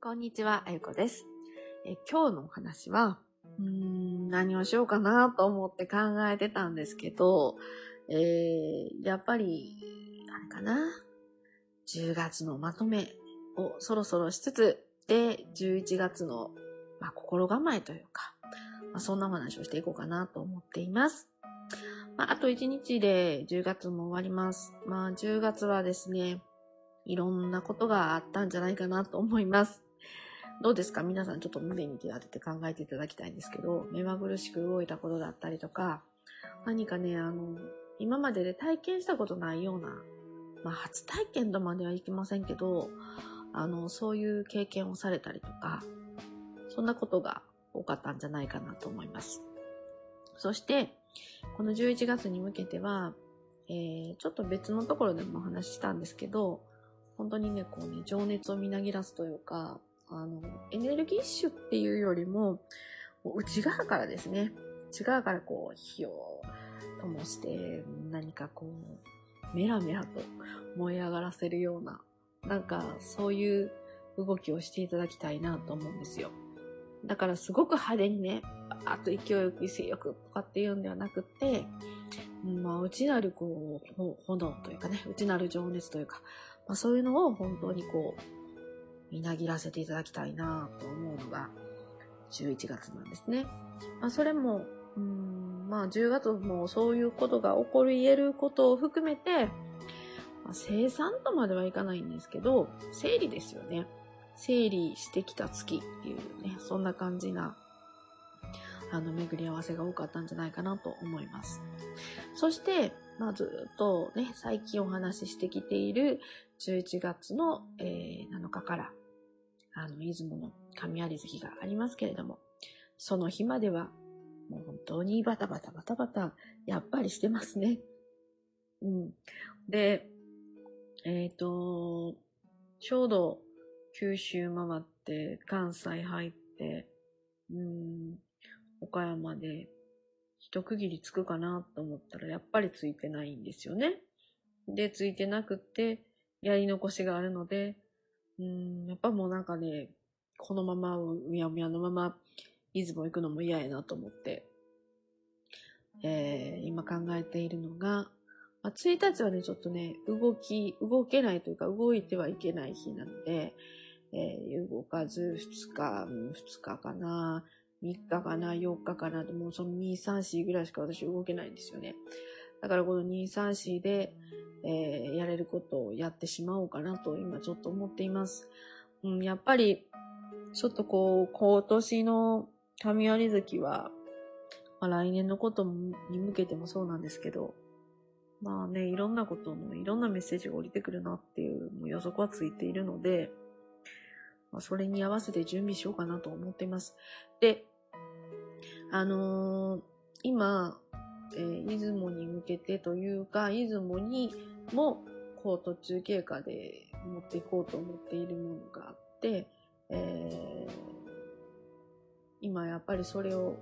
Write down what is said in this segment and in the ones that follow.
こんにちは、あゆこです。え今日のお話は、ん、何をしようかなと思って考えてたんですけど、えー、やっぱり、あれかな。10月のまとめをそろそろしつつ、で、11月の、まあ、心構えというか、まあ、そんな話をしていこうかなと思っています。まあ、あと1日で10月も終わります。まあ、10月はですね、いろんなことがあったんじゃないかなと思います。どうですか？皆さんちょっと胸に手当てて考えていただきたいんですけど、目まぐるしく動いたことだったりとか、何かね、あの、今までで体験したことないような、まあ初体験とまではいきませんけど、あの、そういう経験をされたりとか、そんなことが多かったんじゃないかなと思います。そして、この11月に向けては、えー、ちょっと別のところでもお話ししたんですけど、本当にね、こうね、情熱をみなぎらすというか、あの、エネルギッシュっていうよりも、内側からですね、内側からこう、火を灯して、何かこう、メラメラと燃え上がらせるような、なんかそういう動きをしていただきたいなと思うんですよ。だからすごく派手にね、バーッと勢いよく威勢よくとかっていうんではなくって、まあ、内なるこう、炎というかね、内なる情熱というか、まあ、そういうのを本当にこう、みなぎらせていただきたいなと思うのが11月なんですね。まあ、それも、うん、まあ10月もそういうことが起こり得ることを含めて、まあ、生産とまではいかないんですけど、整理ですよね。整理してきた月っていうね、そんな感じな、あの、巡り合わせが多かったんじゃないかなと思います。そして、まあ、ずっとね、最近お話ししてきている11月の、えー7日から、あの、出雲の神有月がありますけれども、その日までは、もう本当にバタバタバタバタ、やっぱりしてますね。うん。で、えっ、と、ちょうど九州回って、関西入って、うん、岡山で一区切りつくかなと思ったら、やっぱりついてないんですよね。で、ついてなくって、やり残しがあるので、うん、やっぱもうなんかね、このまま、うやむやのまま、出雲行くのも嫌やなと思って、えー、今考えているのが、まあ、1日はね、ちょっとね、動き、動けないというか、動いてはいけない日なので、えー、動かず2日、2日かな、3日かな、4日かな、もうその2、3、4ぐらいしか私動けないんですよね。だからこの2、3、4で、えーやれることをやってしまおうかなと今ちょっと思っています。うん、やっぱり、ちょっとこう、今年の神有月は、まあ、来年のことに向けてもそうなんですけど、まあね、いろんなことの、いろんなメッセージが降りてくるなっていうもう予測はついているので、まあ、それに合わせて準備しようかなと思っています。で、あのー今、えー出雲に向けてというか、出雲にも、こう途中経過で持っていこうと思っているものがあって、えー今やっぱりそれを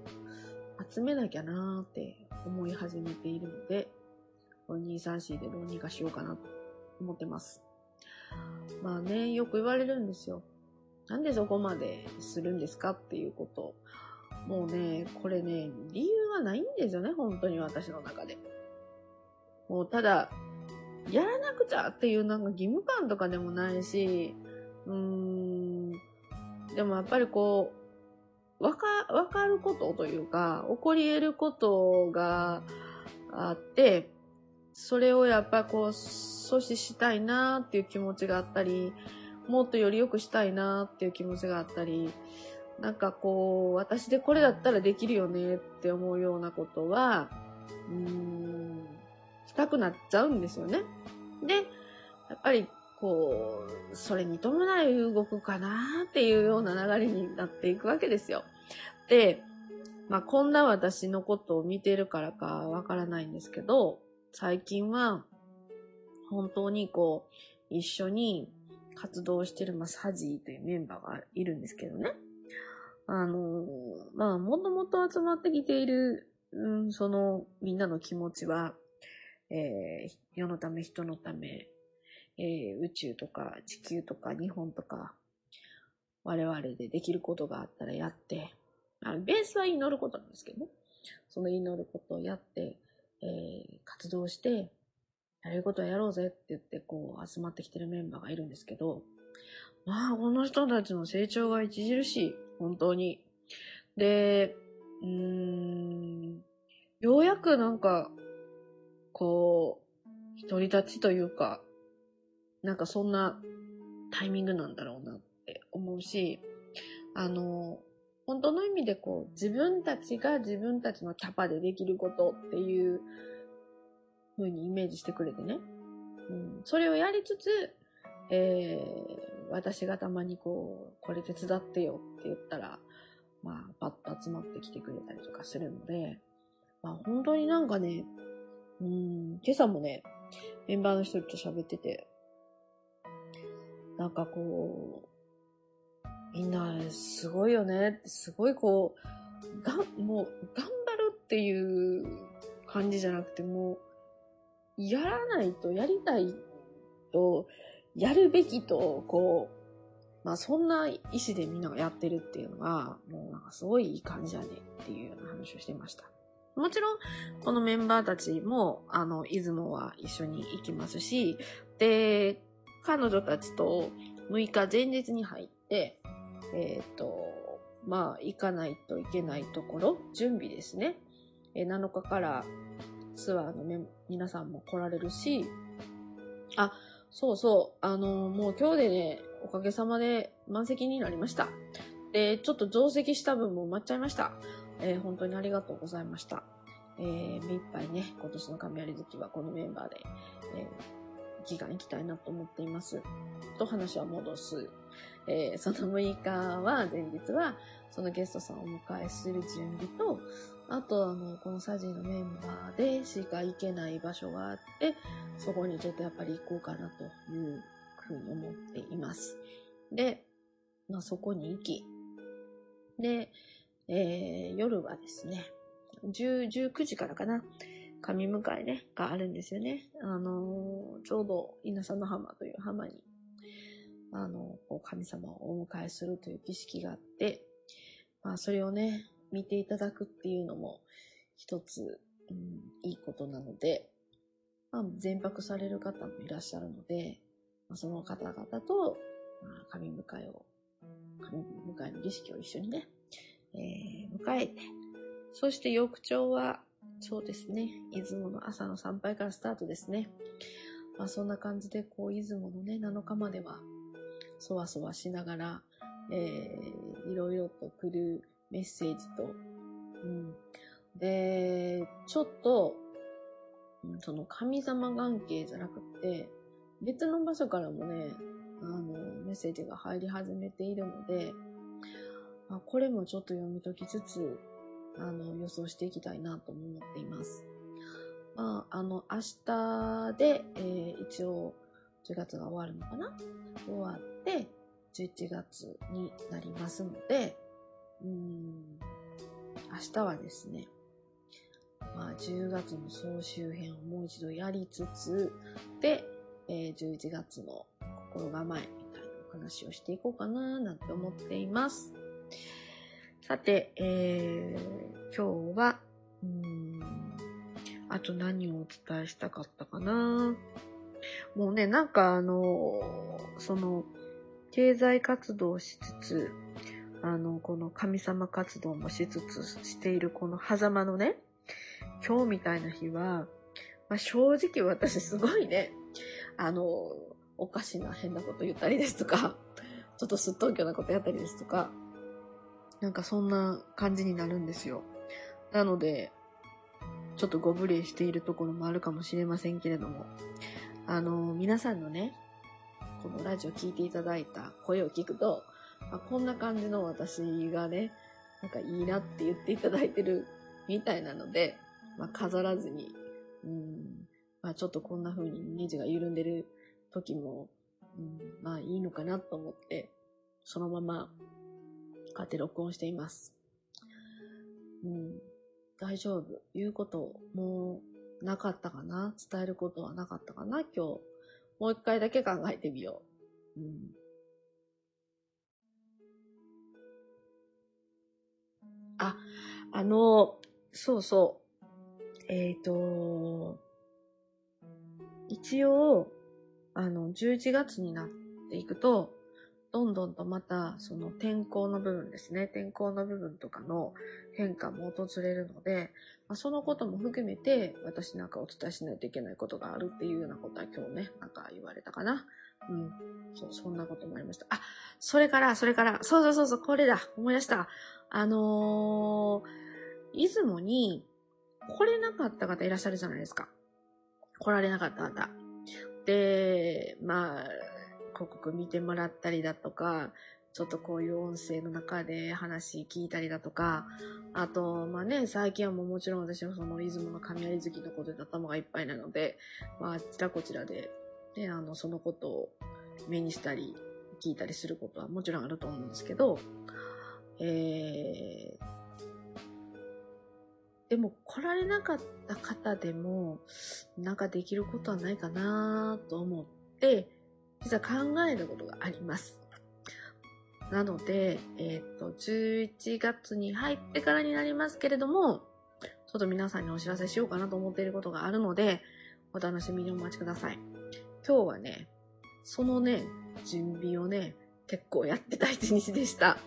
集めなきゃなーって思い始めているので、234でどうにかしようかなと思ってます。まあね、よく言われるんですよ。なんでそこまでするんですかっていうこと。もうね、これね、理由はないんですよね、本当に私の中で。もうただ、やらなくちゃっていうなんか義務感とかでもないし、うーん、でもやっぱりこう、わか、わかることというか、起こり得ることがあって、それをやっぱこう、阻止したいなっていう気持ちがあったり、もっとより良くしたいなっていう気持ちがあったり、なんかこう、私でこれだったらできるよねって思うようなことは、うーん、したくなっちゃうんですよね。で、やっぱりこう、それに伴い動くかなっていうような流れになっていくわけですよ。で、まあこんな私のことを見てるからかわからないんですけど、最近は本当にこう、一緒に活動してる、まあ、サジーというメンバーがいるんですけどね。あの、まあ、もともと集まってきている、うん、その、みんなの気持ちは、えー世のため、人のため、えー宇宙とか地球とか日本とか、我々でできることがあったらやって、あのベースは祈ることなんですけど。その祈ることをやって、えー、活動して、やれることはやろうぜって言って、こう、集まってきてるメンバーがいるんですけど、まあ、この人たちの成長が著しい。本当に。で、うーん、ようやくなんか、こう、独り立ちというか、なんかそんなタイミングなんだろうなって思うし、あの、本当の意味でこう、自分たちが自分たちのキャパでできることっていう風にイメージしてくれてね。うん、それをやりつつ、えー、私がたまにこう、これ手伝ってよって言ったら、まあ、パッと集まってきてくれたりとかするので、まあ本当になんかね、うん、今朝もね、メンバーの人と喋ってて、なんかこう、みんなすごいよねすごいこう、が、もう頑張るっていう感じじゃなくて、もう、やらないと、やりたいと、やるべきと、こう、まあそんな意思でみんながやってるっていうのが、もうなんかすごいいい感じだねっていうような話をしてました。もちろん、このメンバーたちも、あの、出雲は一緒に行きますし、で、彼女たちと6日前日に入って、えっ、ー、と、まあ、行かないといけないところ、準備ですね。えー、7日からツアーの皆さんも来られるし、あ、そうそう、あの、もう今日でね、おかげさまで満席になりました。で、ちょっと増席した分も埋まっちゃいました。えー、本当にありがとうございました。えー、目いっぱいね、今年の神有月はこのメンバーで、えー、祈願行きたいなと思っています。と話は戻す。えー、その6日は、前日は、そのゲストさんをお迎えする準備と、あと、あの、このサジのメンバーでしか行けない場所があって、そこにちょっとやっぱり行こうかなというふうに思っています。で、まあ、そこに行き、で、えー、夜はですね、10、19時からかな、神迎えね、があるんですよね。あのー、ちょうど稲佐の浜という浜に、あのー、神様をお迎えするという儀式があって、まあ、それをね、見ていただくっていうのも、一つ、うん、いいことなので、まあ、全泊される方もいらっしゃるので、まあ、その方々と、まあ、神迎えを、神迎えの儀式を一緒にね、えー、迎えて、そして翌朝は、そうですね、出雲の朝の参拝からスタートですね。まあそんな感じで、こう、出雲のね、7日までは、そわそわしながら、えー、いろいろと来るメッセージと、うん。で、ちょっと、その神様関係じゃなくて、別の場所からもね、あの、メッセージが入り始めているので、まあ、これもちょっと読み解きつつ、あの、予想していきたいなと思っています。まあ、あの、明日で、えー、一応、10月が終わるのかな？終わって、11月になりますので、うん、明日はですね、まあ、10月の総集編をもう一度やりつつ、で、えー、11月の心構えみたいなお話をしていこうかななんて思っています。さて、えー、今日は、うん、あと何をお伝えしたかったかなもうね、なんかあの、その、経済活動しつつ、あの、この神様活動もしつつしているこの狭間のね、今日みたいな日は、まあ、正直私すごいね、あの、おかしな変なこと言ったりですとか、ちょっとすっとんきょなことやったりですとか、なんかそんな感じになるんですよ。なので、ちょっとご無礼しているところもあるかもしれませんけれども、あの、皆さんのね、このラジオ聞いていただいた声を聞くと、あこんな感じの私がね、なんかいいなって言っていただいてるみたいなので、まあ、飾らずに、うん、まあ、ちょっとこんな風にネジが緩んでる時も、うん、まあいいのかなと思って、そのままこうやって録音しています。うん、大丈夫。言うこともうなかったかな？伝えることはなかったかな？今日。もう一回だけ考えてみよう。うん、あ、あの、そうそう。えっ、と、一応、あの、11月になっていくと、どんどんとまた、その天候の部分ですね。天候の部分とかの変化も訪れるので、まあ、そのことも含めて、私なんかお伝えしないといけないことがあるっていうようなことは今日ね、なんか言われたかな。うん。そう、そんなこともありました。あ、それから、それから、そうそうそうそう、これだ、思い出した。あのー、出雲に来れなかった方いらっしゃるじゃないですか。来られなかった方。で、まあ、広告見てもらったりだとか、ちょっとこういう音声の中で話聞いたりだとか、あと、まあね、最近はもうもちろん私はその出雲の雷月のことで頭がいっぱいなので、まあ、あちらこちらで、ね、あの、そのことを目にしたり、聞いたりすることはもちろんあると思うんですけど、えー、でも来られなかった方でも、なんかできることはないかなと思って、実は考えたことがあります。なので、えっ、と、11月に入ってからになりますけれども、ちょっと皆さんにお知らせしようかなと思っていることがあるので、お楽しみにお待ちください。今日はね、そのね、準備をね、結構やってた一日でした。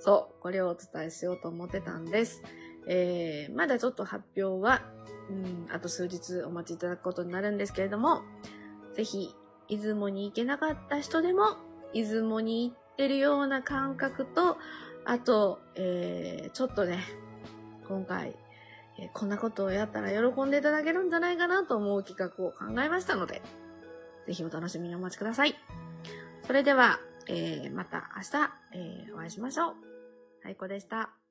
そう、これをお伝えしようと思ってたんです。えー、まだちょっと発表は、うん、あと数日お待ちいただくことになるんですけれども、ぜひ、出雲に行けなかった人でも、出雲に行ってるような感覚と、あと、えー、ちょっとね、今回、えーこんなことをやったら喜んでいただけるんじゃないかなと思う企画を考えましたので、ぜひお楽しみにお待ちください。それでは、えー、また明日、えー、お会いしましょう。最高でした。